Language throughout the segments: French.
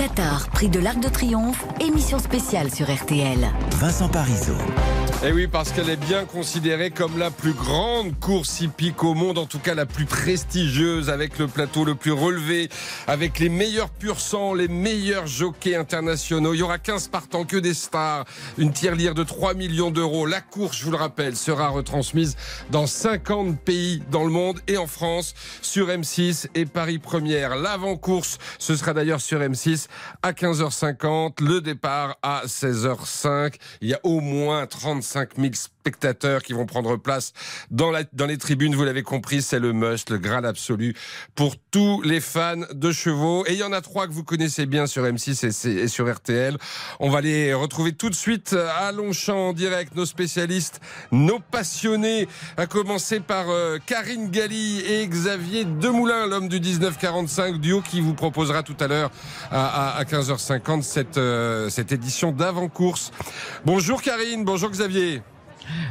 Qatar, prix de l'Arc de Triomphe, émission spéciale sur RTL. Vincent Parisot. Et eh oui, parce qu'elle est bien considérée comme la plus grande course hippique au monde, en tout cas la plus prestigieuse, avec le plateau le plus relevé, avec les meilleurs pur sang, les meilleurs jockeys internationaux. Il y aura 15 partants, que des stars, une tirelire de 3 millions d'euros. La course, je vous le rappelle, sera retransmise dans 50 pays dans le monde et en France sur M6 et Paris Première. L'avant-course, ce sera d'ailleurs sur M6 à 15h50, le départ à 16h05. Il y a au moins 35 5 000 spectateurs qui vont prendre place dans, la, dans les tribunes. Vous l'avez compris, c'est le must, le graal absolu pour tous les fans de chevaux. Et il y en a trois que vous connaissez bien sur M6 et, sur RTL. On va les retrouver tout de suite à Longchamp en direct, nos spécialistes, nos passionnés, à commencer par euh, Karine Galli et Xavier Demoulin, l'homme du 1945 duo qui vous proposera tout à l'heure à, 15h50 cette, euh, cette édition d'avant-course. Bonjour Karine, bonjour Xavier.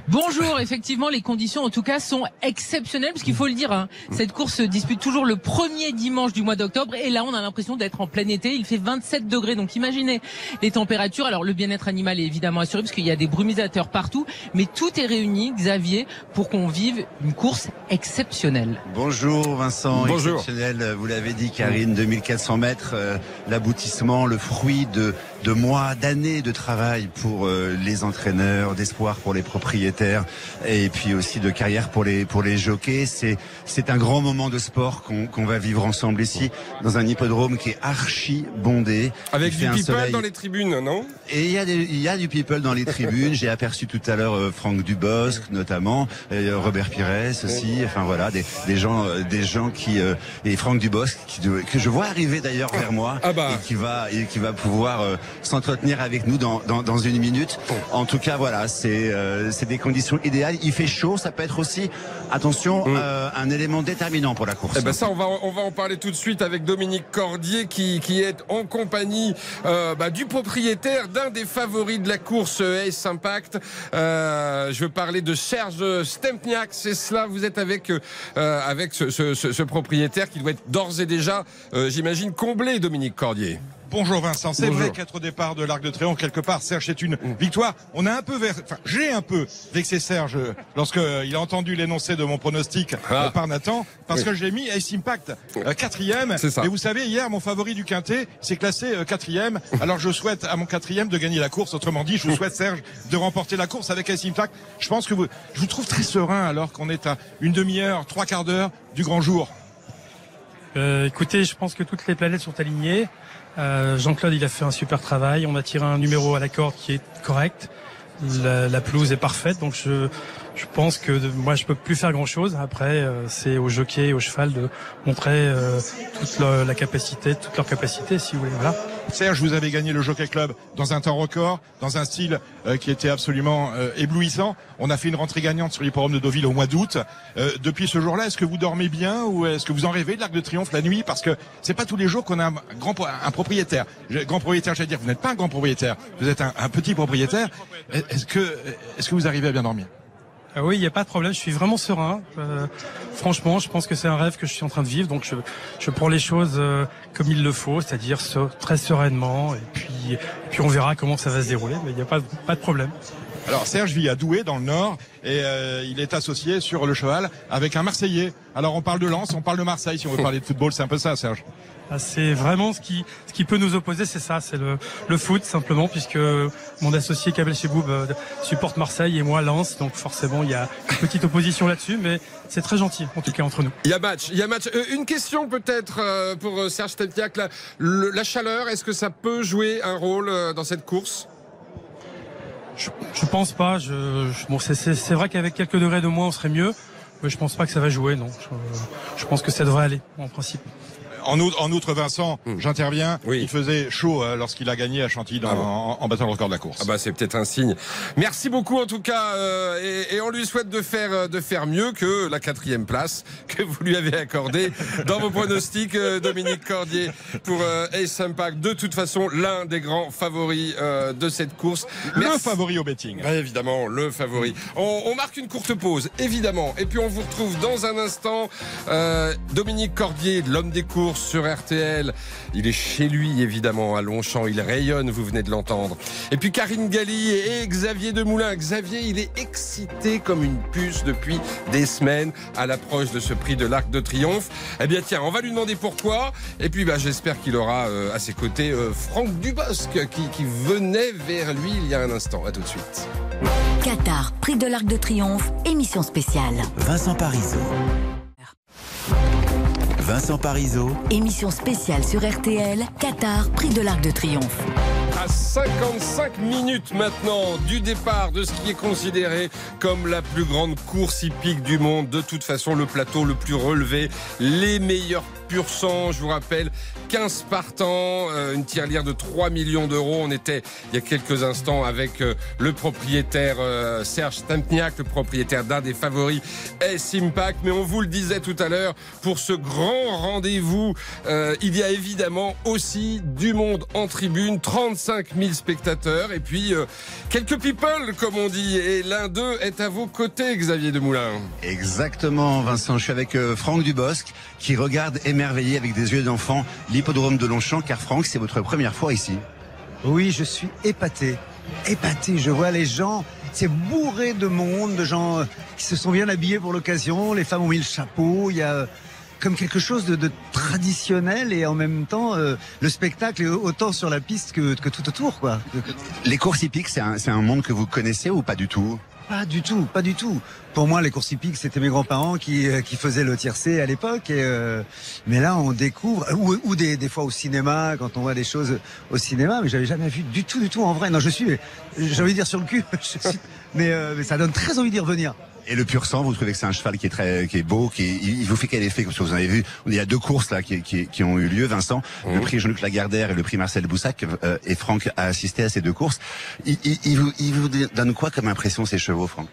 Bonjour, effectivement, les conditions en tout cas sont exceptionnelles, parce qu'il faut le dire, hein, cette course se dispute toujours le premier dimanche du mois d'octobre, et là on a l'impression d'être en plein été, il fait 27 degrés, donc imaginez les températures. Alors le bien-être animal est évidemment assuré, parce qu'il y a des brumisateurs partout, mais tout est réuni, Xavier, pour qu'on vive une course exceptionnelle. Bonjour Vincent, Bonjour. exceptionnel, vous l'avez dit Karine, 2400 mètres, euh, l'aboutissement, le fruit de, de mois, d'années de travail pour euh, les entraîneurs, d'espoir pour les propriétaires et puis aussi de carrière pour les pour les jockeys. C'est c'est un grand moment de sport qu'on va vivre ensemble ici dans un hippodrome qui est archi bondé. Avec du people dans les tribunes, non? Et il y a il y a du people dans les tribunes. J'ai aperçu tout à l'heure euh, Franck Dubosc notamment, et Robert Pires aussi. Enfin voilà, des, des gens euh, des gens qui euh, et Franck Dubosc qui, que je vois arriver d'ailleurs vers moi ah bah. et qui va et qui va pouvoir s'entretenir avec nous dans, dans, dans une minute. En tout cas voilà, c'est c'est des conditions idéales. Il fait chaud, ça peut être aussi, attention, mm. euh, un élément déterminant pour la course. Eh ben ça, on va, on va en parler tout de suite avec Dominique Cordier qui, qui est en compagnie euh, bah, du propriétaire d'un des favoris de la course euh, Ace Impact. Euh, je veux parler de Serge Stempniak. C'est cela, vous êtes avec, euh, avec ce, ce, ce, propriétaire qui doit être d'ores et déjà, j'imagine, comblé, Dominique Cordier. Bonjour Vincent. C'est vrai qu'être au départ de l'Arc de Triomphe, quelque part, Serge, c'est une mm. victoire. On a un peu, enfin, j'ai un peu vexé Serge lorsque il a entendu l'énoncé de mon pronostic ah. euh, par Nathan, parce que j'ai mis Ace Impact euh, quatrième. Et vous savez, hier, mon favori du quintet s'est classé euh, quatrième. Alors je souhaite à mon quatrième de gagner la course. Autrement dit, je souhaite Serge de remporter la course avec Ace Impact. Je pense que vous, je vous trouve très serein alors qu'on est à une demi-heure, trois quarts d'heure du grand jour. Écoutez, je pense que toutes les planètes sont alignées. Euh, Jean-Claude, il a fait un super travail. On a tiré un numéro à la corde qui est correct. La, pelouse est parfaite, donc je, je pense que moi je peux plus faire grand chose. Après, euh, c'est au jockey, au cheval de montrer euh, toute la capacité, toute leur capacité, si vous voulez. Voilà. Serge, vous avez gagné le Jockey Club dans un temps record, dans un style euh, qui était absolument euh, éblouissant. On a fait une rentrée gagnante sur l'hipporome de Deauville au mois d'août. Euh, depuis ce jour-là, est-ce que vous dormez bien ou est-ce que vous en rêvez de l'Arc de Triomphe la nuit? Parce que c'est pas tous les jours qu'on a un grand un propriétaire. Grand propriétaire, j'allais dire, vous n'êtes pas un grand propriétaire, vous êtes un, un petit propriétaire. Est-ce que est-ce que vous arrivez à bien dormir? Ah oui, il n'y a pas de problème. Je suis vraiment serein. Euh, franchement, je pense que c'est un rêve que je suis en train de vivre. Donc, je, je prends les choses euh, comme il le faut, c'est-à-dire très sereinement. Et puis, puis, on verra comment ça va se dérouler. Mais il n'y a pas, pas de problème. Alors Serge vit à Douai dans le Nord et euh, il est associé sur le cheval avec un Marseillais. Alors on parle de Lens, on parle de Marseille si on veut parler de football, c'est un peu ça Serge. Ah, c'est vraiment ce qui, ce qui peut nous opposer, c'est ça, c'est le, le foot simplement, puisque mon associé Kabel Cheboub euh, supporte Marseille et moi Lens, donc forcément il y a une petite opposition là-dessus, mais c'est très gentil en tout cas entre nous. Il y a match, il y a match. Euh, une question peut-être euh, pour Serge Steptiak, la, la chaleur, est-ce que ça peut jouer un rôle dans cette course? Je, je pense pas. Je, bon, c'est vrai qu'avec quelques degrés de moins, on serait mieux. Mais je pense pas que ça va jouer, non. Je, je pense que ça devrait aller, en principe en, outre, Vincent, hmm. j'interviens. Il faisait chaud euh, lorsqu'il a gagné à Chantilly ah en, battant le record de la course. Ah bah c'est peut-être un signe. Merci beaucoup en tout cas, euh, et, on lui souhaite de faire euh, de faire mieux que la quatrième place que vous lui avez accordée dans vos pronostics, Dominique Cordier pour Ace Impact. De toute façon, l'un des grands favoris de cette course. Le favori au betting. évidemment, le favori. On, on, marque une courte pause, évidemment, et puis on vous retrouve dans un instant. Dominique Cordier, l'homme des courses course sur RTL. Il est chez lui, évidemment, à Longchamp. Il rayonne, vous venez de l'entendre. Et puis Karine Galli et Xavier Demoulin. Xavier, il est excité comme une puce depuis des semaines à l'approche de ce prix de l'Arc de Triomphe. Eh bien, tiens, on va lui demander pourquoi. Et puis, bah, j'espère qu'il aura euh, à ses côtés euh, Franck Dubosc qui, qui venait vers lui il y a un instant. À tout de suite. Qatar, prix de l'Arc de Triomphe, émission spéciale. Vincent Parisot. Vincent Parisot. Émission spéciale sur RTL, Qatar, prix de l'Arc de Triomphe. À 55 minutes maintenant du départ de ce qui est considéré comme la plus grande course hippique du monde. De toute façon, le plateau le plus relevé, les meilleurs pur sang. Je vous rappelle, 15 partants, euh, une tirelire de 3 millions d'euros. On était il y a quelques instants avec euh, le propriétaire euh, Serge Stampniak, le propriétaire d'un des favoris S-Impact. Mais on vous le disait tout à l'heure, pour ce grand rendez-vous, il y a évidemment aussi du monde en tribune, 35 000 spectateurs et puis quelques people, comme on dit. Et l'un d'eux est à vos côtés, Xavier Demoulin. Exactement, Vincent. Je suis avec Franck Dubosc qui regarde émerveillé avec des yeux d'enfant l'hippodrome de Longchamp, car Franck, c'est votre première fois ici. Oui, je suis épaté. Épaté, je vois les gens, c'est bourré de monde, de gens euh, qui se sont bien habillés pour l'occasion, les femmes ont mis le chapeau, il y a euh, comme quelque chose de, traditionnel et en même temps euh, le spectacle est autant sur la piste que, tout autour quoi. Les courses hippiques c'est un, un monde que vous connaissez ou pas du tout? Pas du tout, pas du tout. Pour moi, les courses hippiques, c'était mes grands-parents qui, euh, qui faisaient le tiercé à l'époque. Euh, mais là, on découvre, ou, des, fois au cinéma, quand on voit des choses au cinéma, mais j'avais jamais vu du tout, du tout en vrai. Non, je suis, j'ai envie de dire sur le cul, mais, euh, mais ça donne très envie d'y revenir. Et le pur sang, vous trouvez que c'est un cheval qui est très, qui est beau, qui il vous fait quel effet? Comme vous avez vu, il y a deux courses là qui, qui, qui ont eu lieu, Vincent, le prix Jean-Luc Lagardère et le prix Marcel Boussac, euh, et Franck a assisté à ces deux courses. Il, il, il, vous, il vous donne quoi comme impression ces chevaux, Franck?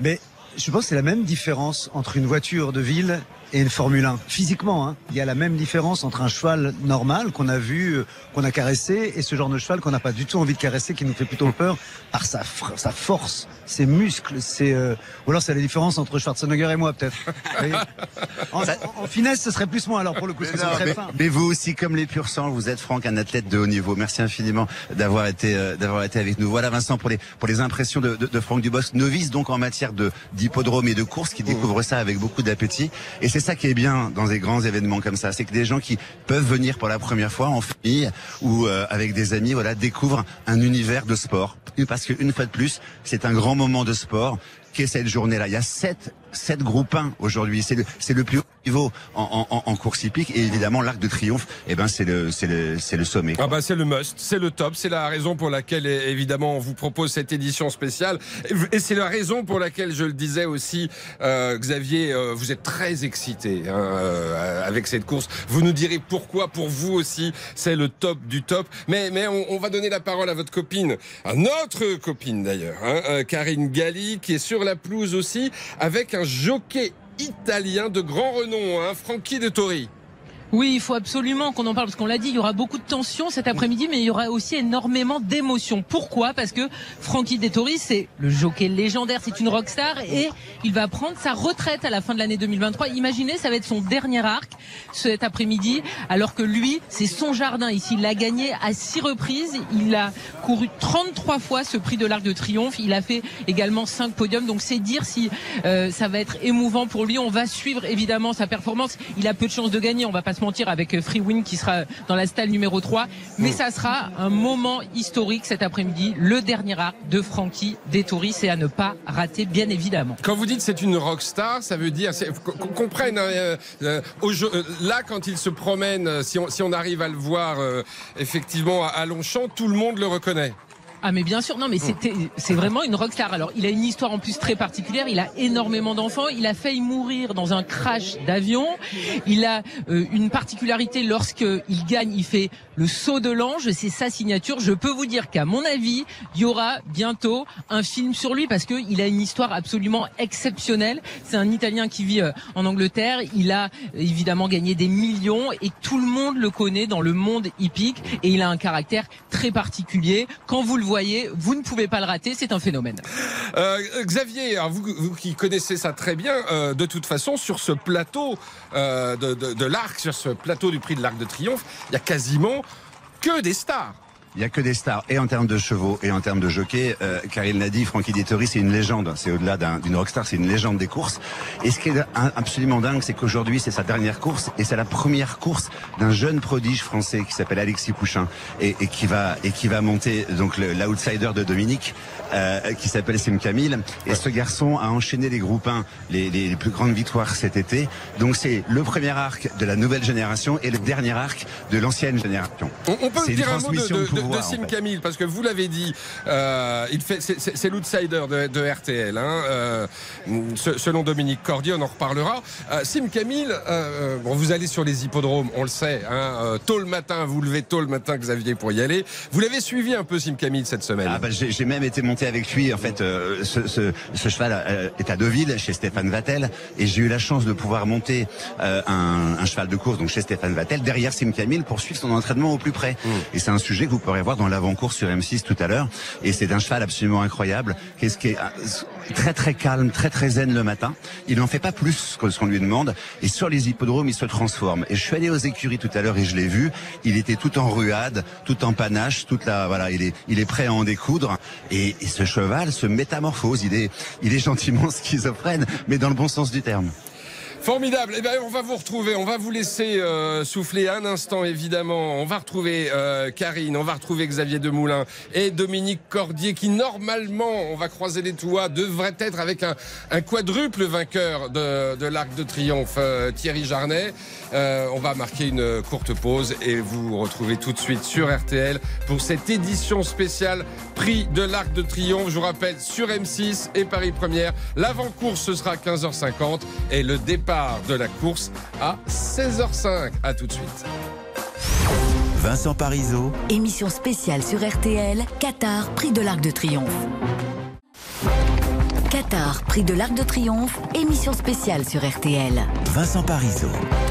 Mais je pense que c'est la même différence entre une voiture de ville et une Formule 1. Physiquement, hein, il y a la même différence entre un cheval normal qu'on a vu, euh, qu'on a caressé, et ce genre de cheval qu'on n'a pas du tout envie de caresser, qui nous fait plutôt peur par sa, sa force, ses muscles, c'est euh... ou alors c'est la différence entre Schwarzenegger et moi peut-être. en, en, finesse, ce serait plus moi alors pour le coup. Mais, mais, mais, vous aussi, comme les purs sang, vous êtes Franck, un athlète de haut niveau. Merci infiniment d'avoir été euh, d'avoir été avec nous. Voilà Vincent pour les pour les impressions de, de, de Franck Dubosc, novice donc en matière de d'hippodrome et de course, qui découvre ça avec beaucoup d'appétit. Et c'est ça qui est bien dans des grands événements comme ça, c'est que des gens qui peuvent venir pour la première fois en famille ou euh, avec des amis, voilà, découvrent un univers de sport. Parce qu'une fois de plus, c'est un grand moment de sport qu'est cette journée-là. Il y a sept, sept groupes 1 aujourd'hui. C'est le, c'est le plus haut niveau en, en, en course hippique. Et évidemment, l'Arc de Triomphe, eh ben, c'est le, c'est le, c'est le sommet. Ah bah, c'est le must, c'est le top. C'est la raison pour laquelle, évidemment, on vous propose cette édition spéciale. Et c'est la raison pour laquelle, je le disais aussi, euh, Xavier, euh, vous êtes très excité hein, euh, avec cette course. Vous nous direz pourquoi, pour vous aussi, c'est le top du top. Mais, mais on, on, va donner la parole à votre copine, à notre copine d'ailleurs, hein, euh, Karine Galli, qui est sur la pelouse aussi, avec un jockey italien de grand renom, hein, Frankie de Tori. Oui, il faut absolument qu'on en parle parce qu'on l'a dit, il y aura beaucoup de tensions cet après-midi, mais il y aura aussi énormément d'émotions. Pourquoi? Parce que Frankie Dettori, c'est le jockey légendaire, c'est une rockstar et il va prendre sa retraite à la fin de l'année 2023. Imaginez, ça va être son dernier arc cet après-midi, alors que lui, c'est son jardin ici. Il l'a gagné à six reprises. Il a couru 33 fois ce prix de l'Arc de Triomphe. Il a fait également cinq podiums. Donc c'est dire si euh, ça va être émouvant pour lui. On va suivre évidemment sa performance. Il a peu de chances de gagner. On va pas se mentir avec Freewin qui sera dans la stalle numéro 3. Mais mm. ça sera un moment historique cet après-midi, le dernier arc de Frankie Dettori, c'est à ne pas rater bien évidemment. Quand vous dites c'est une rockstar, ça veut dire qu'on comprenne hein, euh, euh, euh, là quand il se promène, si on, si on arrive à le voir euh, effectivement à Longchamp, tout le monde le reconnaît. Ah mais bien sûr, non mais c'était c'est vraiment une rockstar. Alors il a une histoire en plus très particulière. Il a énormément d'enfants. Il a failli mourir dans un crash d'avion. Il a euh, une particularité lorsque il gagne, il fait le saut de l'ange. C'est sa signature. Je peux vous dire qu'à mon avis, il y aura bientôt un film sur lui parce que il a une histoire absolument exceptionnelle. C'est un Italien qui vit euh, en Angleterre. Il a évidemment gagné des millions et tout le monde le connaît dans le monde hippique et il a un caractère très particulier. Quand vous le voyez vous ne pouvez pas le rater, c'est un phénomène. Euh, Xavier, vous, qui connaissez ça très bien, euh, de toute façon, sur ce plateau de, de l'Arc, sur ce plateau du prix de l'Arc de Triomphe, il y a quasiment que des stars. Il n'y a que des stars, et en termes de chevaux, et en termes de jockey. Euh, car il l'a dit, Francky Dettori, c'est une légende. C'est au-delà d'une rockstar, c'est une légende des courses. Et ce qui est absolument dingue, c'est qu'aujourd'hui, c'est sa dernière course, et c'est la première course d'un jeune prodige français qui s'appelle Alexis Pouchin, et, et, qui va et qui va monter donc l'outsider de Dominique, euh, qui s'appelle Sim Camille. Et ce garçon a enchaîné les groupes 1, les, les, plus grandes victoires cet été. Donc c'est le premier arc de la nouvelle génération et le dernier arc de l'ancienne génération. On, on peut dire un mot de de, Sim Camille, parce que vous l'avez dit, euh, il fait, c'est l'outsider de, RTL, hein, euh, selon Dominique Cordier, on en reparlera. Euh, Sim Camille, euh, bon, vous allez sur les hippodromes, on le sait, hein, tôt le matin, vous levez tôt le matin, Xavier, pour y aller. Vous l'avez suivi un peu, Sim Camille, cette semaine? Ah bah, J'ai même été monté avec lui. En fait, ce, ce, ce, cheval est à Deauville, chez Stéphane Vattel, et j'ai eu la chance de pouvoir monter un, un, cheval de course, donc chez Stéphane Vattel, derrière Sim Camille, pour suivre son entraînement au plus près. Mmh. Et c'est un sujet que vous pourrez voir dans l'avant-course sur M6 tout à l'heure. Et c'est un cheval absolument incroyable, qu'est-ce qui est euh, très très calme, très très zen le matin. Il n'en fait pas plus que ce qu'on lui demande. Et sur les hippodromes, il se transforme. Et je suis allé aux écuries tout à l'heure et je l'ai vu. Il était tout en ruade, tout en panache, toute la voilà, il est il est prêt à en découdre. Et, et ce cheval se métamorphose. Il est il est gentiment schizophrène, mais dans le bon sens du terme. Formidable. Eh bien, on va vous retrouver. On va vous laisser euh, souffler un instant, évidemment. On va retrouver euh, Karine, on va retrouver Xavier Demoulin et Dominique Cordier, qui normalement, on va croiser les toits, devrait être avec un, un quadruple vainqueur de, de l'Arc de Triomphe, euh, Thierry Jarnet. on va marquer une courte pause et vous retrouvez tout de suite sur RTL pour cette édition spéciale prix de l'Arc de Triomphe. Je vous rappelle, sur M6 et Paris Première, l'avant-course ce sera à 15h50 et le départ de la course à 16h05. À tout de suite. Vincent Parisot. Émission spéciale sur RTL, Qatar, prix de l'Arc de Triomphe. Qatar, prix de l'Arc de Triomphe, émission spéciale sur RTL. Vincent Parisot.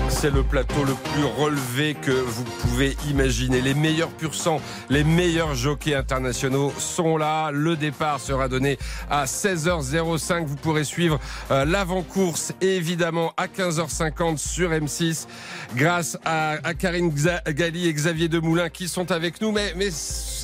C'est le plateau le plus relevé que vous pouvez imaginer. Les meilleurs pur sang, les meilleurs jockeys internationaux sont là. Le départ sera donné à 16h05. Vous pourrez suivre euh, l'avant-course évidemment à 15h50 sur M6 grâce à, Karine Gali et Xavier Demoulin qui sont avec nous. Mais, mais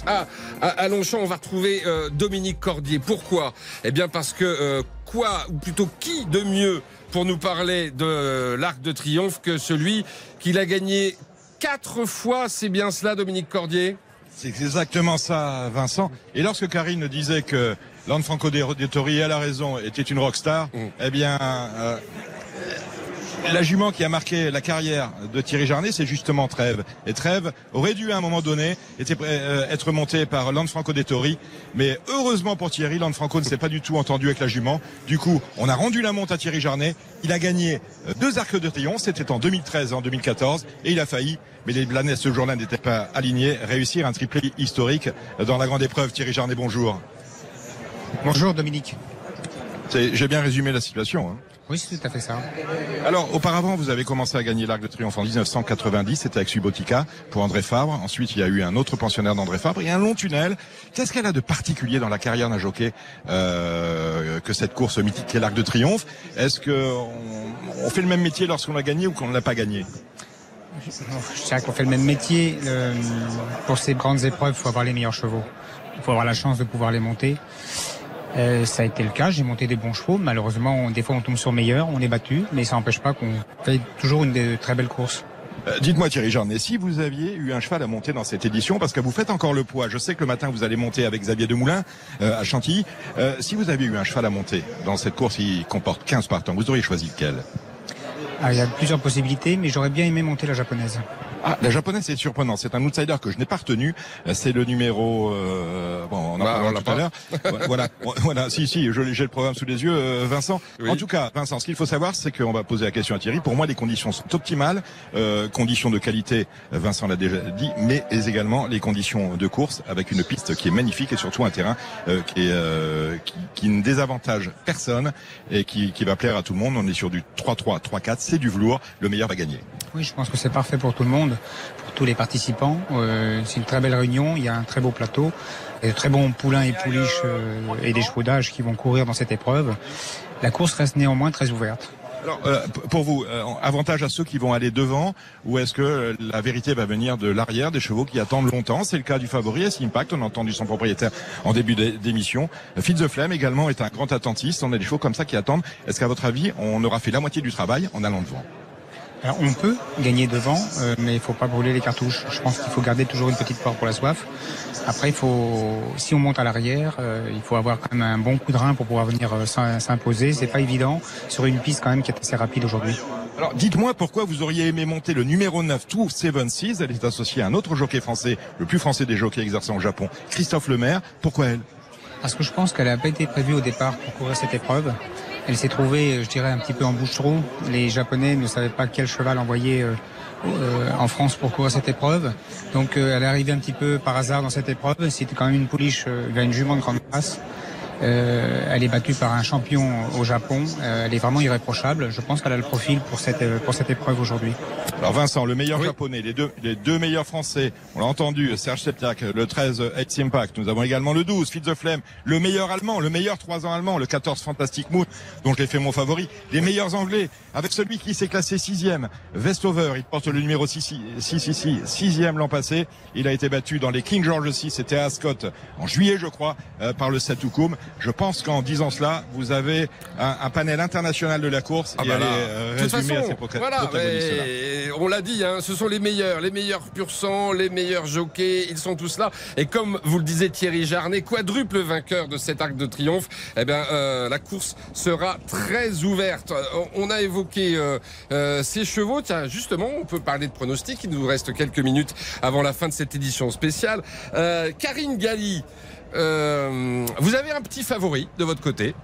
ah, à, Longchamp, on va retrouver euh, Dominique Cordier. Pourquoi? Eh bien parce que euh, quoi, ou plutôt qui de mieux pour nous parler de l'Arc de Triomphe que celui qu'il a gagné quatre fois. C'est bien cela, Dominique Cordier? C'est exactement ça, Vincent. Et lorsque Karine disait que Franco de Tori, à la raison, était une rockstar, mm. eh bien, euh, la jument qui a marqué la carrière de Thierry Jarnet, c'est justement Trèves. Et Trèves aurait dû à un moment donné euh, être monté par Lanfranco Dettori. Mais heureusement pour Thierry, Lanfranco ne s'est pas du tout entendu avec la jument. Du coup, on a rendu la monte à Thierry Jarnet. Il a gagné euh, deux arcs de triomphe. C'était en 2013 et en 2014. Et il a failli, mais les Blanais ce jour-là n'étaient pas alignés, réussir un triplé historique dans la grande épreuve. Thierry Jarnet, bonjour. Bonjour Dominique. J'ai bien résumé la situation. Hein. Oui, c'est tout à fait ça. Alors, auparavant, vous avez commencé à gagner l'Arc de Triomphe en 1990, c'était avec Subotica pour André Fabre. Ensuite, il y a eu un autre pensionnaire d'André Fabre et un long tunnel. Qu'est-ce qu'elle a de particulier dans la carrière d'un jockey euh, que cette course mythique est l'Arc de Triomphe? Est-ce que on, fait le même métier lorsqu'on l'a gagné ou qu'on ne l'a pas gagné? Je dirais qu'on fait le même métier. Euh, pour ces grandes épreuves, il faut avoir les meilleurs chevaux. Il faut avoir la chance de pouvoir les monter. Euh, ça a été le cas, j'ai monté des bons chevaux. Malheureusement, des fois on tombe sur meilleur, on est battu, mais ça n'empêche pas qu'on fait toujours une très belles courses. Euh, dites-moi Thierry Jarnet, si vous aviez eu un cheval à monter dans cette édition, parce que vous faites encore le poids, je sais que le matin vous allez monter avec Xavier Demoulin euh, à Chantilly, si vous aviez eu un cheval à monter dans cette course qui comporte 15 partants, vous auriez choisi lequel? Ah, Il y a plusieurs possibilités, mais j'aurais bien aimé monter la japonaise. Ah, la japonaise, c'est surprenant. C'est un outsider que je n'ai pas retenu. C'est le numéro. Euh, bon, on en bah, parlera tout à l'heure. voilà, voilà. Si, si, j'ai le programme sous les yeux, euh, Vincent. En tout cas, Vincent, ce qu'il faut savoir, c'est qu'on va poser la question à Thierry. Pour moi, les conditions sont optimales. Euh, conditions de qualité, Vincent l'a déjà dit, mais également les conditions de course avec une piste qui est magnifique et surtout un terrain euh, qui, est, euh, qui, qui, ne désavantage personne et qui, qui va plaire à tout le monde. On est sur du 3-3, 3-4. C'est du velours. Le meilleur va gagner. Oui, je pense que c'est parfait pour tout le monde. Pour tous les participants. c'est une très belle réunion, il y a un très beau plateau, de très bons poulains et pouliches et des chevaux d'âge qui vont courir dans cette épreuve. La course reste néanmoins très ouverte. Alors, euh, pour vous, euh, avantage à ceux qui vont aller devant, ou est-ce que euh, la vérité va venir de l'arrière des chevaux qui attendent longtemps? C'est le cas du favori S Impact. On a entendu son propriétaire en début d'émission. Fitz the Flame également est un grand attentiste. On a des chevaux comme ça qui attendent. Est-ce qu'à votre avis, on aura fait la moitié du travail en allant devant? Alors on peut gagner devant, mais il faut pas brûler les cartouches. Je pense qu'il faut garder toujours une petite porte pour la soif. Après, il faut, si on monte à l'arrière, euh, il faut avoir quand même un bon coup de rein pour pouvoir venir euh, s'imposer. C'est pas évident sur une piste quand même qui est assez rapide aujourd'hui. Alors, dites-moi pourquoi vous auriez aimé monter le numéro 9 Tour 76. Elle est associée à un autre jockey français, le plus français des jockeys exercés au Japon, Christophe Lemaire. Pourquoi elle? Parce que je pense qu'elle n'a pas été prévue au départ pour courir cette épreuve. Elle s'est trouvée, je dirais, un petit peu en bouche-trou. Les Japonais ne savaient pas quel cheval envoyer euh, euh, en France pour courir cette épreuve. Donc euh, elle est arrivée un petit peu par hasard dans cette épreuve. C'était quand même une pouliche euh, une jument de grande race. Euh, elle est battue par un champion au Japon. Euh, elle est vraiment irréprochable. Je pense qu'elle a le profil pour cette euh, pour cette épreuve aujourd'hui. Alors Vincent, le meilleur japonais, les deux les deux meilleurs français. On l'a entendu, Serge Septiak, le 13 Edge Impact. Nous avons également le 12 Fitz the Flame, le meilleur allemand, le meilleur 3 ans allemand, le 14 Fantastic Moon, dont je l'ai fait mon favori. Les meilleurs anglais, avec celui qui s'est classé sixième, Vestover. Il porte le numéro 6 6 6 sixième l'an passé. Il a été battu dans les King George 6, c'était à Ascot en juillet, je crois, par le Satukum. Je pense qu'en disant cela, vous avez un, panel international de la course ah et bah euh, à ces voilà, On l'a dit, hein, ce sont les meilleurs, les meilleurs pur sang, les meilleurs jockeys, ils sont tous là. Et comme vous le disiez Thierry Jarnet, quadruple vainqueur de cet arc de triomphe, eh bien, euh, la course sera très ouverte. On a évoqué euh, ces chevaux. Tiens, justement, on peut parler de pronostics. Il nous reste quelques minutes avant la fin de cette édition spéciale. Karine Galli. Euh, vous avez un petit favori de votre côté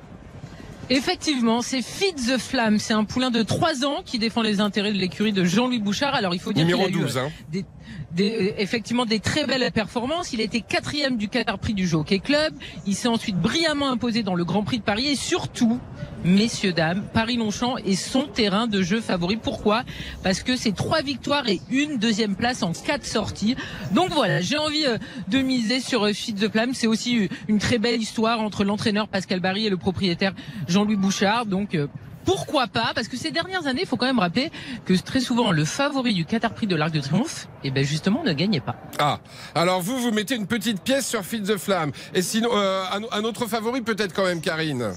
Effectivement, c'est Fit the Flamme. C'est un poulain de 3 ans qui défend les intérêts de l'écurie de Jean-Louis Bouchard. Alors il faut dire Numéro 12, hein. des, des, effectivement des très belles performances. Il a été quatrième du Qatar Prix du Jockey Club. Il s'est ensuite brillamment imposé dans le Grand Prix de Paris et surtout messieurs, dames, Paris-Longchamp est son terrain de jeu favori. Pourquoi? Parce que c'est trois victoires et une deuxième place en quatre sorties. Donc voilà, j'ai envie euh, de miser sur euh, Fit the Flamme. C'est aussi une très belle histoire entre l'entraîneur Pascal Barry et le propriétaire Jean-Louis Bouchard. Donc euh, pourquoi pas Parce que ces dernières années, il faut quand même rappeler que très souvent le favori du Qatar Prix de l'Arc de Triomphe, et eh ben justement, ne gagnait pas. Ah, alors vous, vous mettez une petite pièce sur Fit the Flamme. Et sinon, un autre favori peut-être quand même, Karine?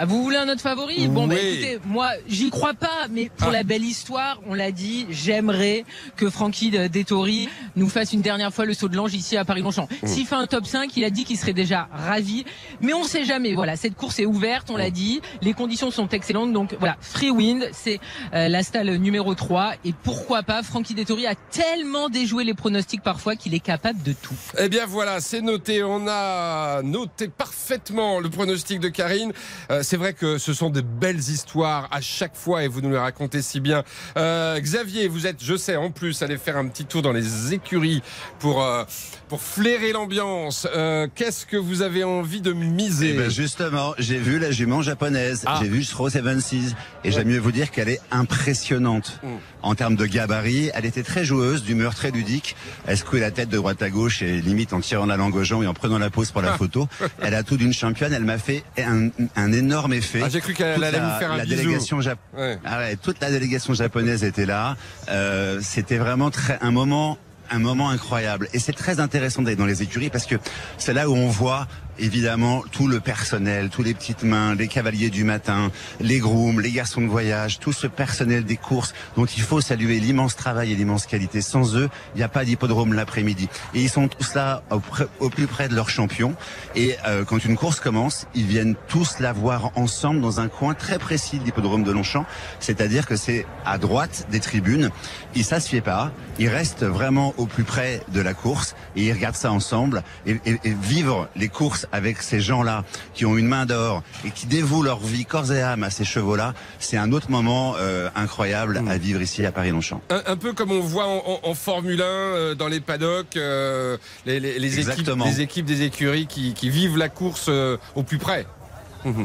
Ah, vous voulez un autre favori? Bon, bah, écoutez, moi, j'y crois pas, mais pour ah. la belle histoire, on l'a dit, j'aimerais que Francky Dettori nous fasse une dernière fois le saut de l'ange ici à Paris-Longchamp. Mmh. S'il fait un top 5, il a dit qu'il serait déjà ravi, mais on sait jamais. Voilà, cette course est ouverte, on l'a mmh. dit, les conditions sont excellentes, donc voilà, Free Wind, c'est euh, la stalle numéro 3, et pourquoi pas, Francky Dettori a tellement déjoué les pronostics parfois qu'il est capable de tout. Eh bien voilà, c'est noté, on a noté parfaitement le pronostic de Karine. Euh, c'est vrai que ce sont des belles histoires à chaque fois et vous nous les racontez si bien. Euh, Xavier, vous êtes, je sais, en plus, allez faire un petit tour dans les écuries pour, euh, pour flairer l'ambiance. Euh, qu'est-ce que vous avez envie de miser eh ben Justement, j'ai vu la jument japonaise, ah. j'ai vu Stro 76 et j'aime mieux vous dire qu'elle est impressionnante. Mm. En termes de gabarit, elle était très joueuse, d'humeur très ludique. Elle secouait la tête de droite à gauche et limite en tirant la langue aux gens et en prenant la pause pour la photo. Elle a tout d'une championne. Elle m'a fait un, un énorme énorme effet. Ah, j'ai cru qu'elle allait vous faire un la bisou. Délégation Jap... ah ouais, toute la délégation japonaise était là. Euh, C'était vraiment très, un moment un moment incroyable. Et c'est très intéressant d'être dans les écuries parce que c'est là où on voit évidemment tout le personnel, tous les petites mains, les cavaliers du matin, les grooms, les garçons de voyage, tout ce personnel des courses dont il faut saluer l'immense travail et l'immense qualité. Sans eux, il n'y a pas d'hippodrome l'après-midi. Et ils sont tous là au, plus près de leur champion. Et euh, quand une course commence, ils viennent tous la voir ensemble dans un coin très précis de l'hippodrome de Longchamp. C'est-à-dire que c'est à droite des tribunes. Ils s'assiedent pas. Ils restent vraiment au plus près de la course et ils regardent ça ensemble et, et, et vivre les courses avec ces gens-là qui ont une main d'or et qui dévouent leur vie corps et âme à ces chevaux-là, c'est un autre moment euh, incroyable à vivre ici à Paris-Longchamp. Un, peu comme on voit en, Formule 1 euh, dans les paddocks, euh, les, équipes, les, équipes, des écuries qui, vivent la course au plus près.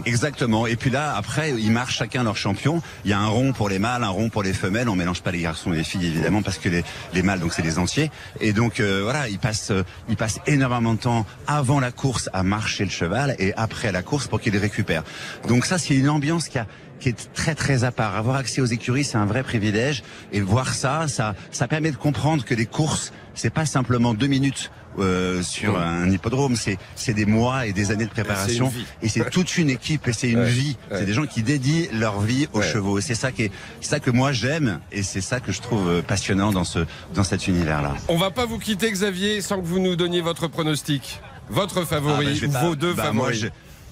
Exactement. Et puis là, après, ils marchent chacun leur champion. Il y a un rond pour les mâles, un rond pour les femelles. On mélange pas les garçons et les filles évidemment parce que les, les mâles donc c'est les entiers. Et donc euh, voilà, ils passent euh, ils passent énormément de temps avant la course à marcher le cheval et après la course pour qu'il les récupère. Donc ça c'est une ambiance qui a qui est très très à part. Avoir accès aux écuries, c'est un vrai privilège. Et voir ça, ça, ça permet de comprendre que les courses, c'est pas simplement deux minutes euh, sur un hippodrome, c'est c'est des mois et des années de préparation et c'est toute une équipe et c'est une vie. C'est des gens qui dédient leur vie aux chevaux. Et c'est ça qui est ça que moi j'aime et c'est ça que je trouve euh, passionnant dans ce dans cet univers-là. On va pas vous quitter Xavier sans que vous nous donniez votre pronostic, votre favori, ah, bah, vos deux bah, favoris.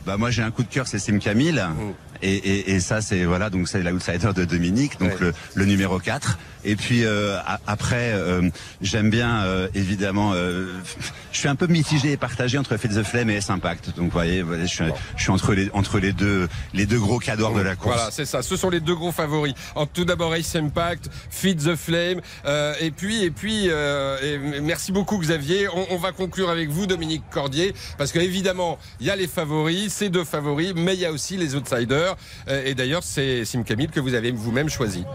bah moi j'ai un coup de cœur, c'est Sim Camille. Mm. Et, et, et, ça, c'est voilà, donc c'est l'outsider de Dominique, donc le, le, numéro 4. Et puis euh, après, euh, j'aime bien euh, évidemment. je suis un peu mitigé et partagé entre Fête the Flame et S-Impact. Donc vous voyez, je suis, je suis, entre les entre les deux les deux gros cadors de la course. Voilà, c'est ça. Ce sont les deux gros favoris. En, tout d'abord Ace Impact, Feed the Flame, et puis et puis et merci beaucoup Xavier. On, on, va conclure avec vous Dominique Cordier parce que évidemment il y a les favoris, ces deux favoris, mais il y a aussi les outsiders. Et d'ailleurs c'est Sim Camille que vous avez vous-même choisi.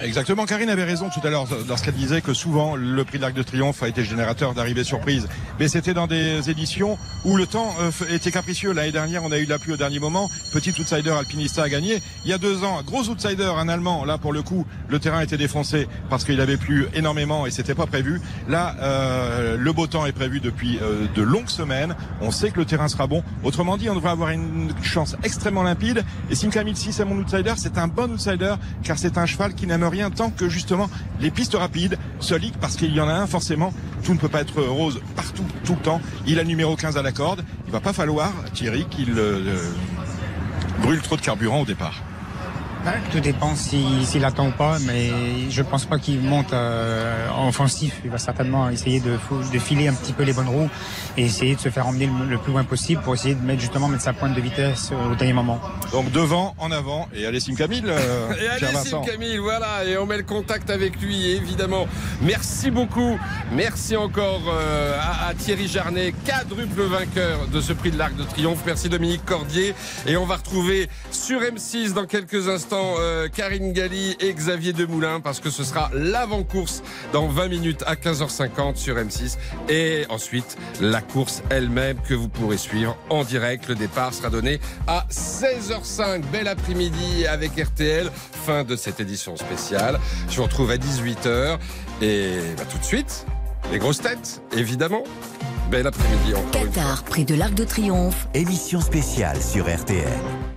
Exactement, Karine avait raison tout à l'heure lorsqu'elle disait que souvent le prix de l'Arc de Triomphe a été générateur d'arrivées surprises. Mais c'était dans des éditions où le temps euh, était capricieux. L'année dernière, on a eu la pluie au dernier moment. Petit outsider alpinista a gagné. Il y a deux ans, gros outsider, un Allemand. Là, pour le coup, le terrain était défoncé parce qu'il avait plu énormément et c'était pas prévu. Là, euh, le beau temps est prévu depuis euh, de longues semaines. On sait que le terrain sera bon. Autrement dit, on devrait avoir une chance extrêmement limpide. Et Simca 1006 c'est mon outsider. C'est un bon outsider car c'est un cheval qui n'aime rien tant que justement les pistes rapides se liguent parce qu'il y en a un forcément. Tout ne peut pas être rose partout, tout le temps. Il a numéro 15 à la corde. Il va pas falloir, Thierry, qu'il euh, brûle trop de carburant au départ. Tout dépend s'il attend ou pas, mais je pense pas qu'il monte euh, en offensif. Il va certainement essayer de, de, filer un petit peu les bonnes roues et essayer de se faire emmener le, plus loin possible pour essayer de mettre justement mettre sa pointe de vitesse au dernier moment. Donc devant, en avant et allez Sim Camille. Euh, et allez Sim Camille, voilà, et on met le contact avec lui évidemment. Merci beaucoup, merci encore euh, à, à, Thierry Jarnet, quadruple vainqueur de ce prix de l'Arc de Triomphe. Merci Dominique Cordier et on va retrouver sur M6 dans quelques instants euh, Karine Galli et Xavier Demoulin parce que ce sera l'avant-course dans 20 minutes à 15h50 sur M6 et ensuite la course elle-même que vous pourrez suivre en direct. Le départ sera donné à 16h05. Bel après-midi avec RTL. Fin de cette édition spéciale. Je vous retrouve à 18h et bah, tout de suite les grosses têtes, évidemment. Bel après-midi encore. Qatar, prix de l'Arc de Triomphe. Émission spéciale sur RTL.